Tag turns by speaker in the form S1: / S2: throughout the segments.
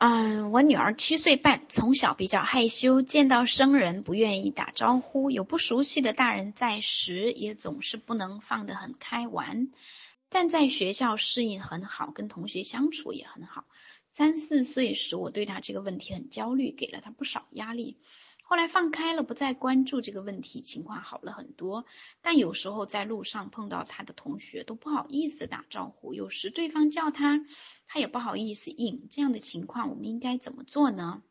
S1: 嗯，我女儿七岁半，从小比较害羞，见到生人不愿意打招呼，有不熟悉的大人在时，也总是不能放得很开玩。但在学校适应很好，跟同学相处也很好。三四岁时，我对她这个问题很焦虑，给了她不少压力。后来放开了，不再关注这个问题，情况好了很多。但有时候在路上碰到他的同学，都不好意思打招呼。有时对方叫他，他也不好意思应。这样的情况，我们应该怎么做呢？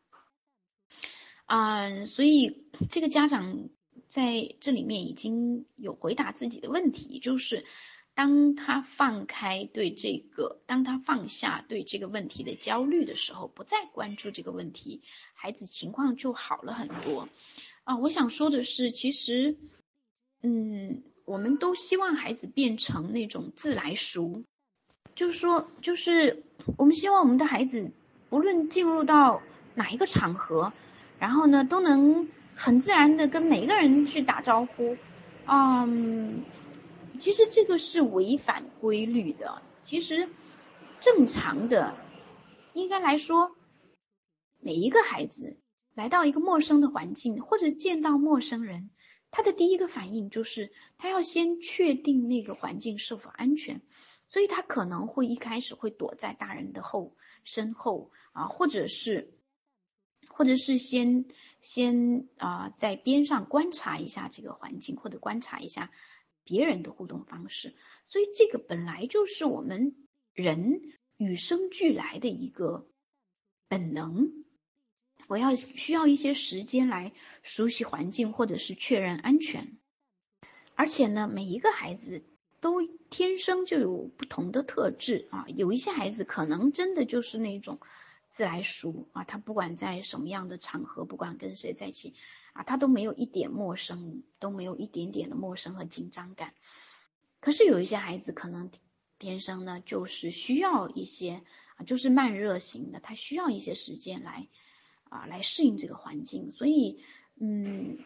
S1: 嗯，所以这个家长在这里面已经有回答自己的问题，就是。当他放开对这个，当他放下对这个问题的焦虑的时候，不再关注这个问题，孩子情况就好了很多。啊，我想说的是，其实，嗯，我们都希望孩子变成那种自来熟，就是说，就是我们希望我们的孩子不论进入到哪一个场合，然后呢，都能很自然的跟每一个人去打招呼，嗯。其实这个是违反规律的。其实正常的，应该来说，每一个孩子来到一个陌生的环境或者见到陌生人，他的第一个反应就是他要先确定那个环境是否安全，所以他可能会一开始会躲在大人的后身后啊，或者是或者是先先啊在边上观察一下这个环境，或者观察一下。别人的互动方式，所以这个本来就是我们人与生俱来的一个本能。我要需要一些时间来熟悉环境，或者是确认安全。而且呢，每一个孩子都天生就有不同的特质啊，有一些孩子可能真的就是那种自来熟啊，他不管在什么样的场合，不管跟谁在一起。啊，他都没有一点陌生，都没有一点点的陌生和紧张感。可是有一些孩子可能天生呢，就是需要一些啊，就是慢热型的，他需要一些时间来啊来适应这个环境。所以，嗯，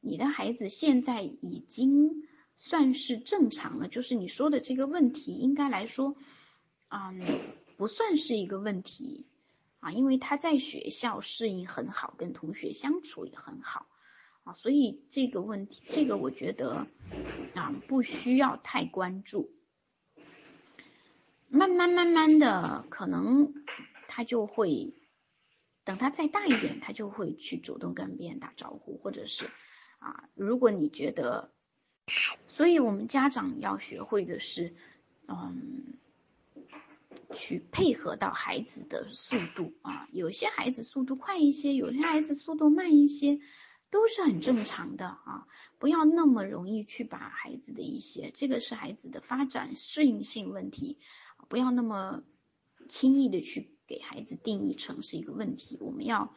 S1: 你的孩子现在已经算是正常了，就是你说的这个问题，应该来说，嗯，不算是一个问题啊，因为他在学校适应很好，跟同学相处也很好。啊，所以这个问题，这个我觉得啊，不需要太关注。慢慢慢慢的，可能他就会，等他再大一点，他就会去主动跟别人打招呼，或者是啊，如果你觉得，所以我们家长要学会的是，嗯，去配合到孩子的速度啊，有些孩子速度快一些，有些孩子速度慢一些。都是很正常的啊，不要那么容易去把孩子的一些，这个是孩子的发展适应性问题，不要那么轻易的去给孩子定义成是一个问题。我们要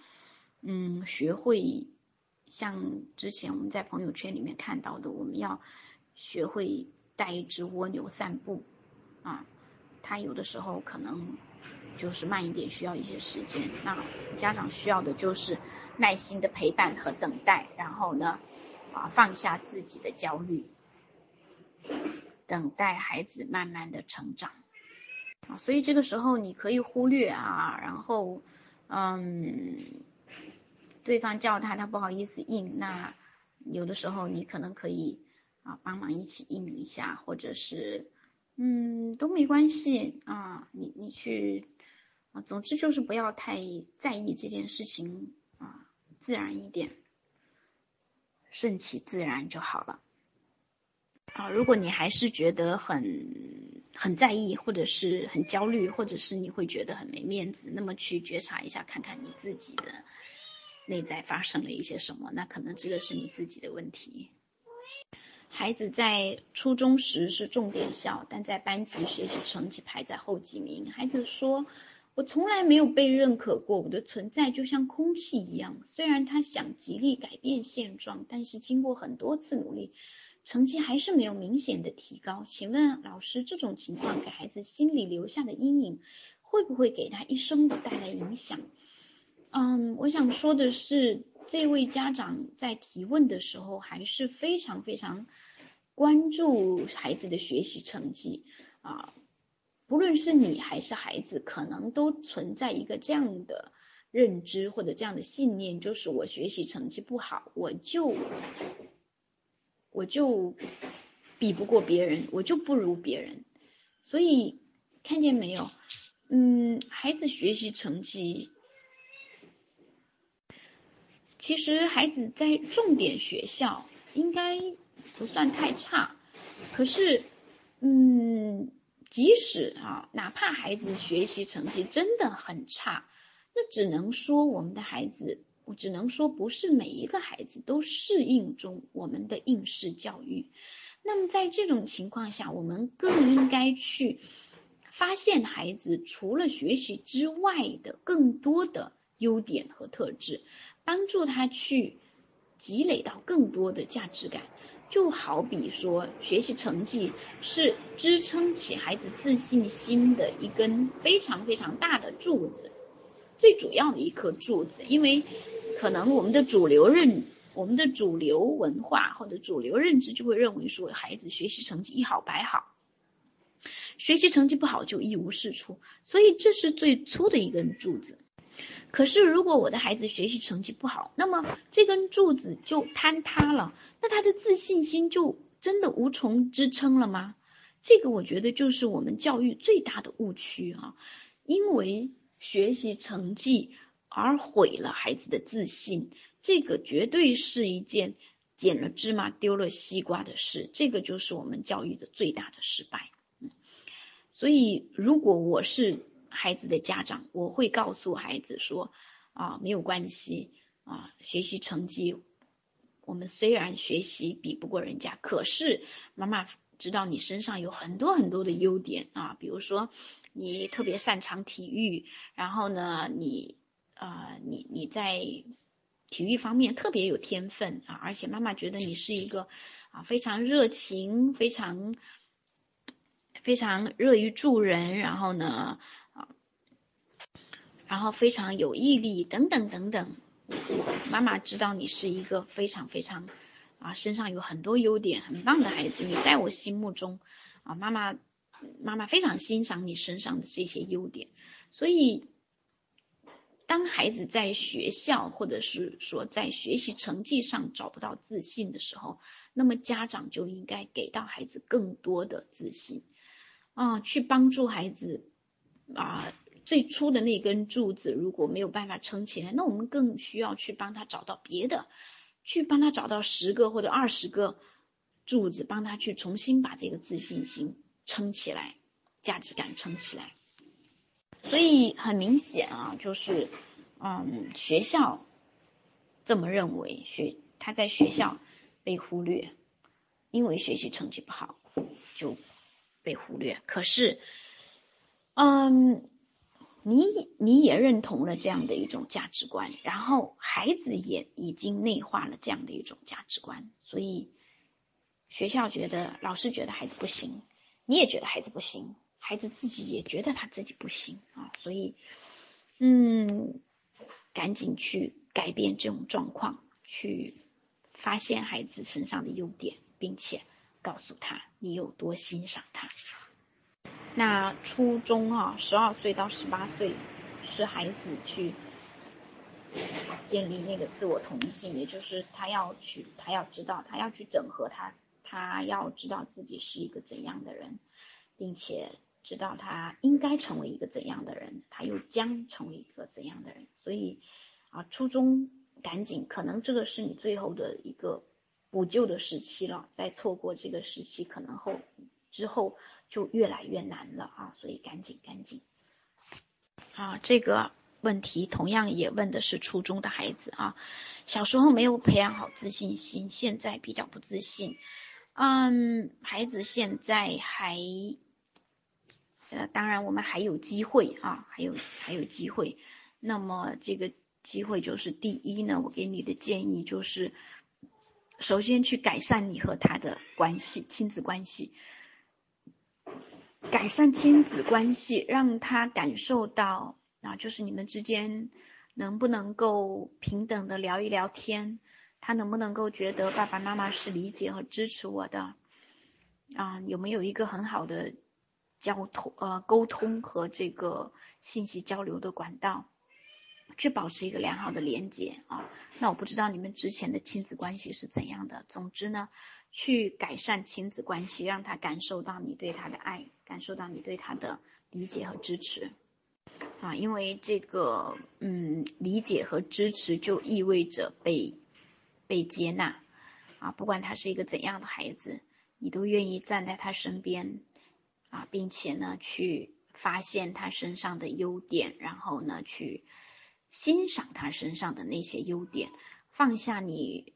S1: 嗯学会像之前我们在朋友圈里面看到的，我们要学会带一只蜗牛散步啊，他有的时候可能就是慢一点，需要一些时间，那家长需要的就是。耐心的陪伴和等待，然后呢，啊，放下自己的焦虑，等待孩子慢慢的成长，啊，所以这个时候你可以忽略啊，然后，嗯，对方叫他，他不好意思应，那有的时候你可能可以啊帮忙一起应一下，或者是，嗯，都没关系啊，你你去，啊，总之就是不要太在意这件事情啊。自然一点，顺其自然就好了。啊，如果你还是觉得很很在意，或者是很焦虑，或者是你会觉得很没面子，那么去觉察一下，看看你自己的内在发生了一些什么，那可能这个是你自己的问题。孩子在初中时是重点校，但在班级学习成绩排在后几名。孩子说。我从来没有被认可过，我的存在就像空气一样。虽然他想极力改变现状，但是经过很多次努力，成绩还是没有明显的提高。请问老师，这种情况给孩子心里留下的阴影，会不会给他一生都带来影响？嗯，我想说的是，这位家长在提问的时候还是非常非常关注孩子的学习成绩啊。不论是你还是孩子，可能都存在一个这样的认知或者这样的信念，就是我学习成绩不好，我就我就比不过别人，我就不如别人。所以看见没有？嗯，孩子学习成绩，其实孩子在重点学校应该不算太差，可是，嗯。即使啊，哪怕孩子学习成绩真的很差，那只能说我们的孩子，我只能说不是每一个孩子都适应中我们的应试教育。那么在这种情况下，我们更应该去发现孩子除了学习之外的更多的优点和特质，帮助他去积累到更多的价值感。就好比说，学习成绩是支撑起孩子自信心的一根非常非常大的柱子，最主要的一颗柱子。因为可能我们的主流认、我们的主流文化或者主流认知就会认为说，孩子学习成绩一好百好，学习成绩不好就一无是处。所以这是最粗的一根柱子。可是如果我的孩子学习成绩不好，那么这根柱子就坍塌了。那他的自信心就真的无从支撑了吗？这个我觉得就是我们教育最大的误区啊！因为学习成绩而毁了孩子的自信，这个绝对是一件捡了芝麻丢了西瓜的事。这个就是我们教育的最大的失败。嗯所以，如果我是孩子的家长，我会告诉孩子说：啊，没有关系啊，学习成绩。我们虽然学习比不过人家，可是妈妈知道你身上有很多很多的优点啊，比如说你特别擅长体育，然后呢，你啊，你你在体育方面特别有天分啊，而且妈妈觉得你是一个啊非常热情、非常非常乐于助人，然后呢，然后非常有毅力等等等等。妈妈知道你是一个非常非常啊，身上有很多优点，很棒的孩子。你在我心目中啊，妈妈妈妈非常欣赏你身上的这些优点。所以，当孩子在学校或者是说在学习成绩上找不到自信的时候，那么家长就应该给到孩子更多的自信啊，去帮助孩子啊。最初的那根柱子如果没有办法撑起来，那我们更需要去帮他找到别的，去帮他找到十个或者二十个柱子，帮他去重新把这个自信心撑起来，价值感撑起来。所以很明显啊，就是嗯，学校这么认为，学他在学校被忽略，因为学习成绩不好就被忽略。可是，嗯。你你也认同了这样的一种价值观，然后孩子也已经内化了这样的一种价值观，所以学校觉得老师觉得孩子不行，你也觉得孩子不行，孩子自己也觉得他自己不行啊，所以嗯，赶紧去改变这种状况，去发现孩子身上的优点，并且告诉他你有多欣赏他。那初中啊，十二岁到十八岁是孩子去建立那个自我同一性，也就是他要去，他要知道，他要去整合他，他要知道自己是一个怎样的人，并且知道他应该成为一个怎样的人，他又将成为一个怎样的人。所以啊，初中赶紧，可能这个是你最后的一个补救的时期了，再错过这个时期，可能后之后。就越来越难了啊！所以赶紧赶紧啊！这个问题同样也问的是初中的孩子啊，小时候没有培养好自信心，现在比较不自信。嗯，孩子现在还呃，当然我们还有机会啊，还有还有机会。那么这个机会就是第一呢，我给你的建议就是，首先去改善你和他的关系，亲子关系。改善亲子关系，让他感受到啊，就是你们之间能不能够平等的聊一聊天，他能不能够觉得爸爸妈妈是理解和支持我的啊？有没有一个很好的交通呃沟通和这个信息交流的管道，去保持一个良好的连接啊。那我不知道你们之前的亲子关系是怎样的。总之呢，去改善亲子关系，让他感受到你对他的爱，感受到你对他的理解和支持啊。因为这个嗯，理解和支持就意味着被被接纳啊。不管他是一个怎样的孩子，你都愿意站在他身边。啊，并且呢，去发现他身上的优点，然后呢，去欣赏他身上的那些优点，放下你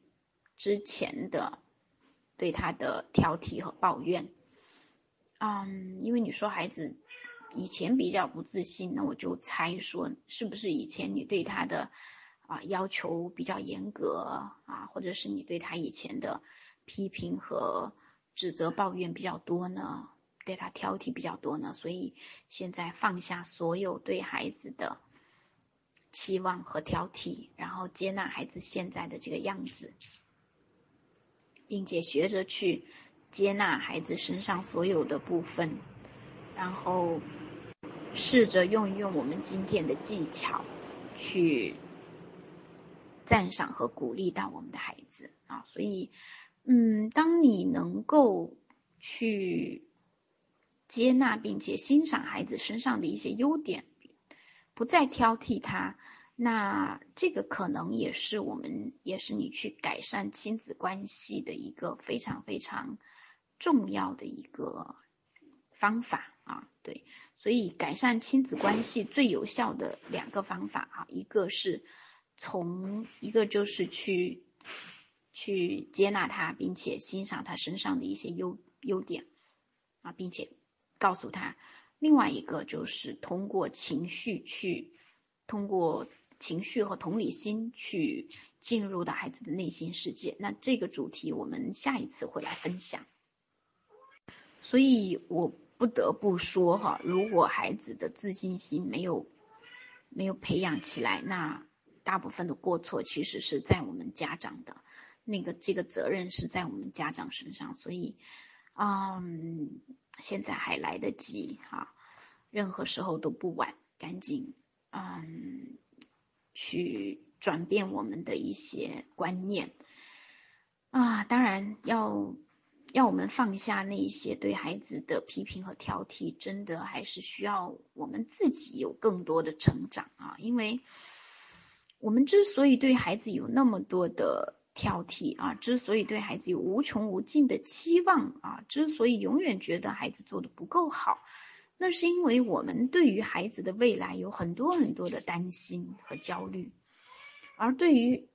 S1: 之前的对他的挑剔和抱怨。嗯，因为你说孩子以前比较不自信，那我就猜说，是不是以前你对他的啊要求比较严格啊，或者是你对他以前的批评和指责、抱怨比较多呢？对他挑剔比较多呢，所以现在放下所有对孩子的期望和挑剔，然后接纳孩子现在的这个样子，并且学着去接纳孩子身上所有的部分，然后试着用一用我们今天的技巧去赞赏和鼓励到我们的孩子啊。所以，嗯，当你能够去。接纳并且欣赏孩子身上的一些优点，不再挑剔他，那这个可能也是我们，也是你去改善亲子关系的一个非常非常重要的一个方法啊。对，所以改善亲子关系最有效的两个方法啊，一个是从一个就是去去接纳他，并且欣赏他身上的一些优优点啊，并且。告诉他，另外一个就是通过情绪去，通过情绪和同理心去进入到孩子的内心世界。那这个主题我们下一次会来分享。所以我不得不说哈，如果孩子的自信心没有没有培养起来，那大部分的过错其实是在我们家长的，那个这个责任是在我们家长身上。所以，嗯。现在还来得及哈，任何时候都不晚，赶紧嗯去转变我们的一些观念啊！当然要要我们放下那些对孩子的批评和挑剔，真的还是需要我们自己有更多的成长啊！因为我们之所以对孩子有那么多的。挑剔啊！之所以对孩子有无穷无尽的期望啊，之所以永远觉得孩子做的不够好，那是因为我们对于孩子的未来有很多很多的担心和焦虑，而对于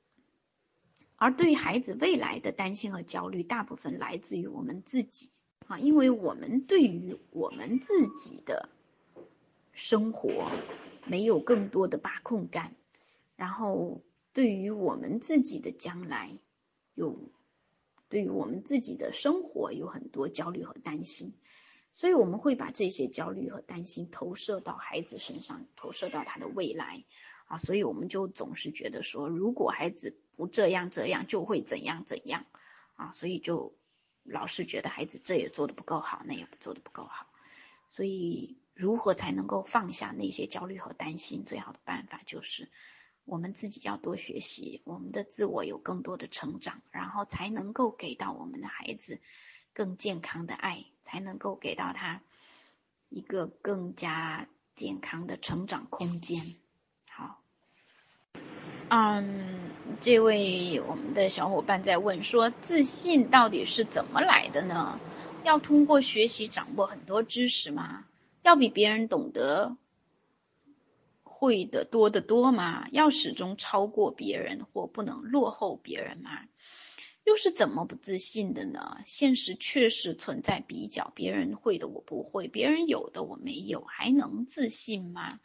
S1: 而对于孩子未来的担心和焦虑，大部分来自于我们自己啊，因为我们对于我们自己的生活没有更多的把控感，然后。对于我们自己的将来，有对于我们自己的生活有很多焦虑和担心，所以我们会把这些焦虑和担心投射到孩子身上，投射到他的未来啊，所以我们就总是觉得说，如果孩子不这样这样，就会怎样怎样啊，所以就老是觉得孩子这也做的不够好，那也做的不够好，所以如何才能够放下那些焦虑和担心？最好的办法就是。我们自己要多学习，我们的自我有更多的成长，然后才能够给到我们的孩子更健康的爱，才能够给到他一个更加健康的成长空间。好，嗯，这位我们的小伙伴在问说，自信到底是怎么来的呢？要通过学习掌握很多知识吗？要比别人懂得？会的多得多吗？要始终超过别人或不能落后别人吗？又是怎么不自信的呢？现实确实存在比较，别人会的我不会，别人有的我没有，还能自信吗？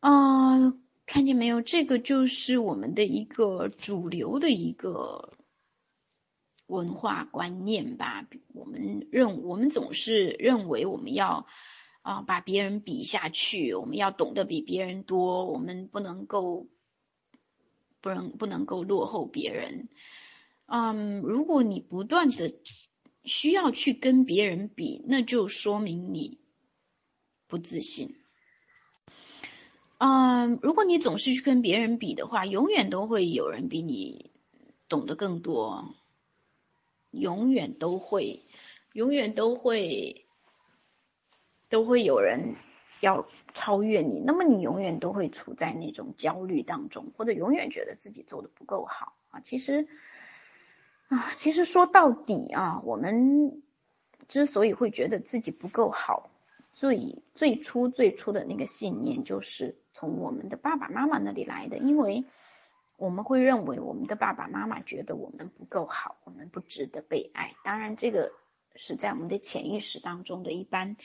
S1: 啊，看见没有？这个就是我们的一个主流的一个文化观念吧。我们认，我们总是认为我们要。啊，把别人比下去，我们要懂得比别人多，我们不能够，不能不能够落后别人。嗯，如果你不断的需要去跟别人比，那就说明你不自信。嗯，如果你总是去跟别人比的话，永远都会有人比你懂得更多，永远都会，永远都会，都会有人要超越你。那么你永远都会处在那种焦虑当中，或者永远觉得自己做的不够好啊。其实。啊，其实说到底啊，我们之所以会觉得自己不够好，最最初最初的那个信念就是从我们的爸爸妈妈那里来的，因为我们会认为我们的爸爸妈妈觉得我们不够好，我们不值得被爱。当然，这个是在我们的潜意识当中的一般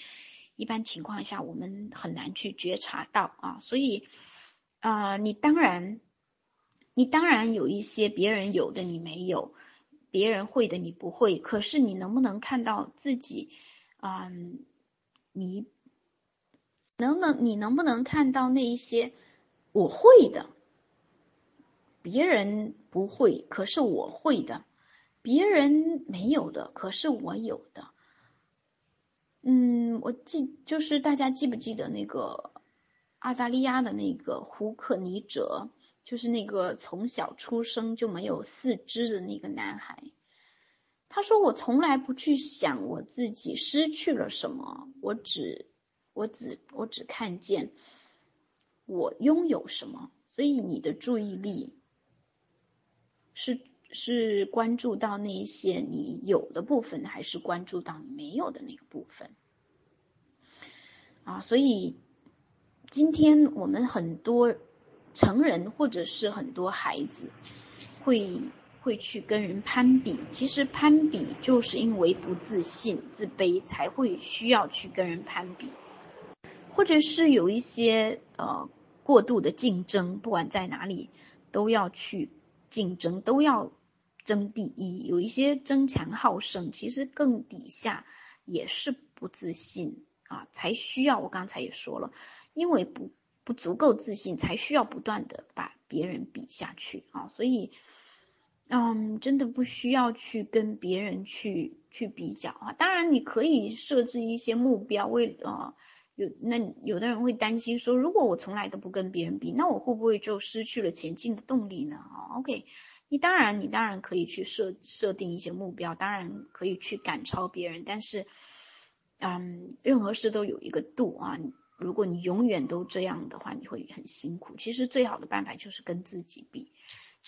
S1: 一般情况下，我们很难去觉察到啊。所以啊，你当然你当然有一些别人有的你没有。别人会的你不会，可是你能不能看到自己？嗯，你能不能你能不能看到那一些我会的，别人不会，可是我会的，别人没有的，可是我有的。嗯，我记就是大家记不记得那个澳大利亚的那个胡克尼哲？就是那个从小出生就没有四肢的那个男孩，他说：“我从来不去想我自己失去了什么，我只，我只，我只看见我拥有什么。所以你的注意力是是关注到那些你有的部分，还是关注到你没有的那个部分？啊，所以今天我们很多。”成人或者是很多孩子会会去跟人攀比，其实攀比就是因为不自信、自卑才会需要去跟人攀比，或者是有一些呃过度的竞争，不管在哪里都要去竞争，都要争第一。有一些争强好胜，其实更底下也是不自信啊，才需要我刚才也说了，因为不。不足够自信，才需要不断的把别人比下去啊！所以，嗯，真的不需要去跟别人去去比较啊。当然，你可以设置一些目标，为啊有那有的人会担心说，如果我从来都不跟别人比，那我会不会就失去了前进的动力呢？啊，OK，你当然你当然可以去设设定一些目标，当然可以去赶超别人，但是，嗯，任何事都有一个度啊。如果你永远都这样的话，你会很辛苦。其实最好的办法就是跟自己比，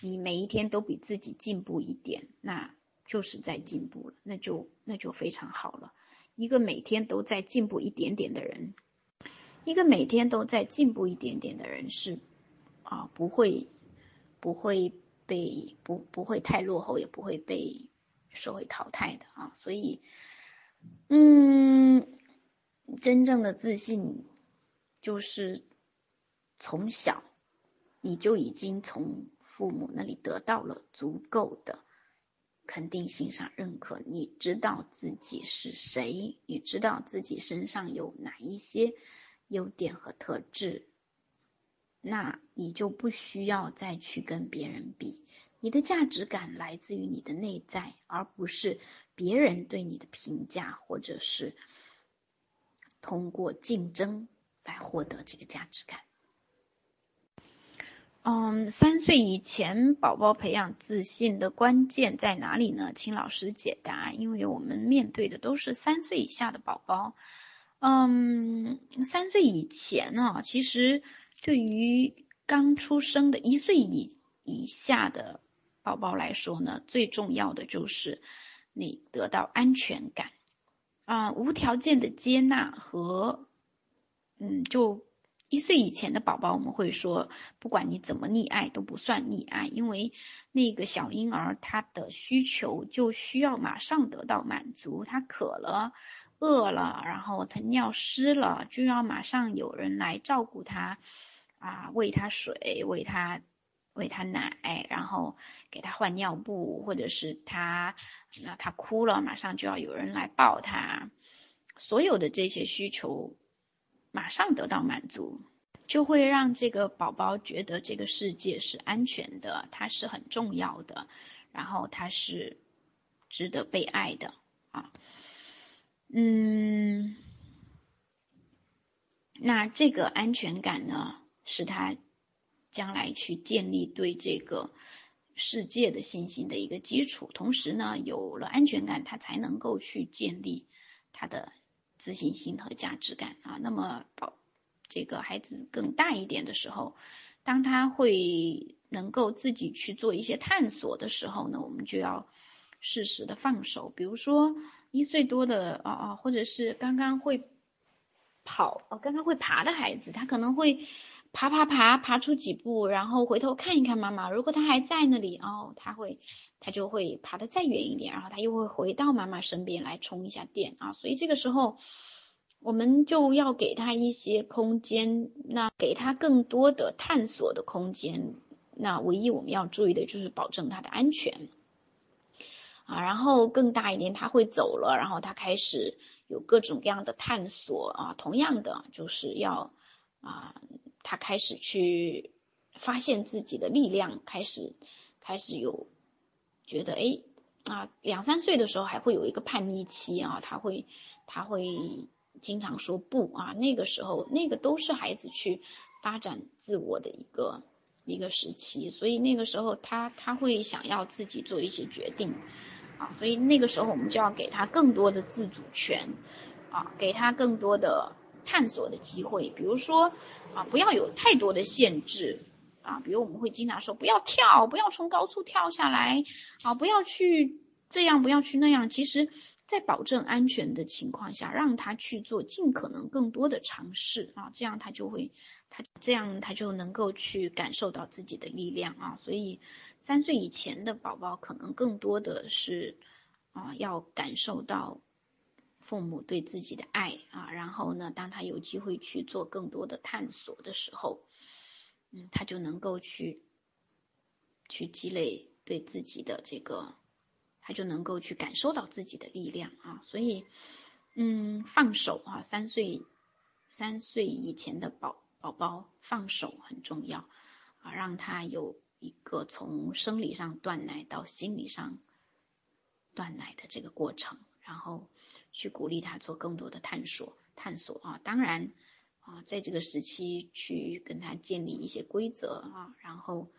S1: 你每一天都比自己进步一点，那就是在进步了，那就那就非常好了。一个每天都在进步一点点的人，一个每天都在进步一点点的人是啊，不会不会被不不会太落后，也不会被社会淘汰的啊。所以，嗯，真正的自信。就是从小你就已经从父母那里得到了足够的肯定、性上、认可。你知道自己是谁，你知道自己身上有哪一些优点和特质，那你就不需要再去跟别人比。你的价值感来自于你的内在，而不是别人对你的评价，或者是通过竞争。来获得这个价值感。嗯，三岁以前宝宝培养自信的关键在哪里呢？请老师解答。因为我们面对的都是三岁以下的宝宝。嗯，三岁以前呢，其实对于刚出生的一岁以以下的宝宝来说呢，最重要的就是你得到安全感啊，无条件的接纳和。嗯，就一岁以前的宝宝，我们会说，不管你怎么溺爱都不算溺爱，因为那个小婴儿他的需求就需要马上得到满足，他渴了、饿了，然后他尿湿了，就要马上有人来照顾他，啊，喂他水，喂他喂他奶，然后给他换尿布，或者是他那他哭了，马上就要有人来抱他，所有的这些需求。马上得到满足，就会让这个宝宝觉得这个世界是安全的，它是很重要的，然后它是值得被爱的啊。嗯，那这个安全感呢，是他将来去建立对这个世界的信心的一个基础。同时呢，有了安全感，他才能够去建立他的自信心和价值感啊。那么，宝这个孩子更大一点的时候，当他会能够自己去做一些探索的时候呢，我们就要适时的放手。比如说一岁多的啊啊，或者是刚刚会跑哦，刚刚会爬的孩子，他可能会爬爬爬爬出几步，然后回头看一看妈妈。如果他还在那里哦，他会他就会爬得再远一点，然后他又会回到妈妈身边来充一下电啊。所以这个时候。我们就要给他一些空间，那给他更多的探索的空间。那唯一我们要注意的就是保证他的安全啊。然后更大一点，他会走了，然后他开始有各种各样的探索啊。同样的，就是要啊，他开始去发现自己的力量，开始开始有觉得哎啊，两三岁的时候还会有一个叛逆期啊，他会他会。经常说不啊，那个时候那个都是孩子去发展自我的一个一个时期，所以那个时候他他会想要自己做一些决定啊，所以那个时候我们就要给他更多的自主权啊，给他更多的探索的机会，比如说啊，不要有太多的限制啊，比如我们会经常说不要跳，不要从高处跳下来啊，不要去这样，不要去那样，其实。在保证安全的情况下，让他去做尽可能更多的尝试啊，这样他就会，他这样他就能够去感受到自己的力量啊。所以，三岁以前的宝宝可能更多的是啊，要感受到父母对自己的爱啊。然后呢，当他有机会去做更多的探索的时候，嗯，他就能够去去积累对自己的这个。他就能够去感受到自己的力量啊，所以，嗯，放手啊，三岁，三岁以前的宝宝宝放手很重要啊，让他有一个从生理上断奶到心理上断奶的这个过程，然后去鼓励他做更多的探索，探索啊，当然啊，在这个时期去跟他建立一些规则啊，然后。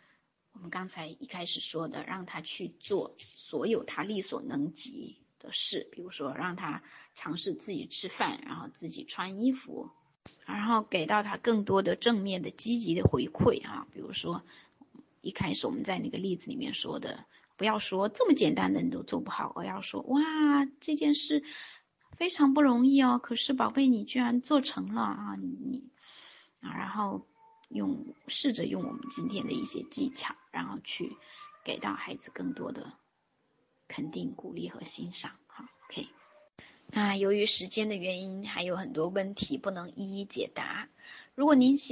S1: 我们刚才一开始说的，让他去做所有他力所能及的事，比如说让他尝试自己吃饭，然后自己穿衣服，然后给到他更多的正面的、积极的回馈啊。比如说一开始我们在那个例子里面说的，不要说这么简单的你都做不好，我要说哇这件事非常不容易哦，可是宝贝你居然做成了啊你啊，然后。用试着用我们今天的一些技巧，然后去给到孩子更多的肯定、鼓励和欣赏。好，OK。那由于时间的原因，还有很多问题不能一一解答。如果您希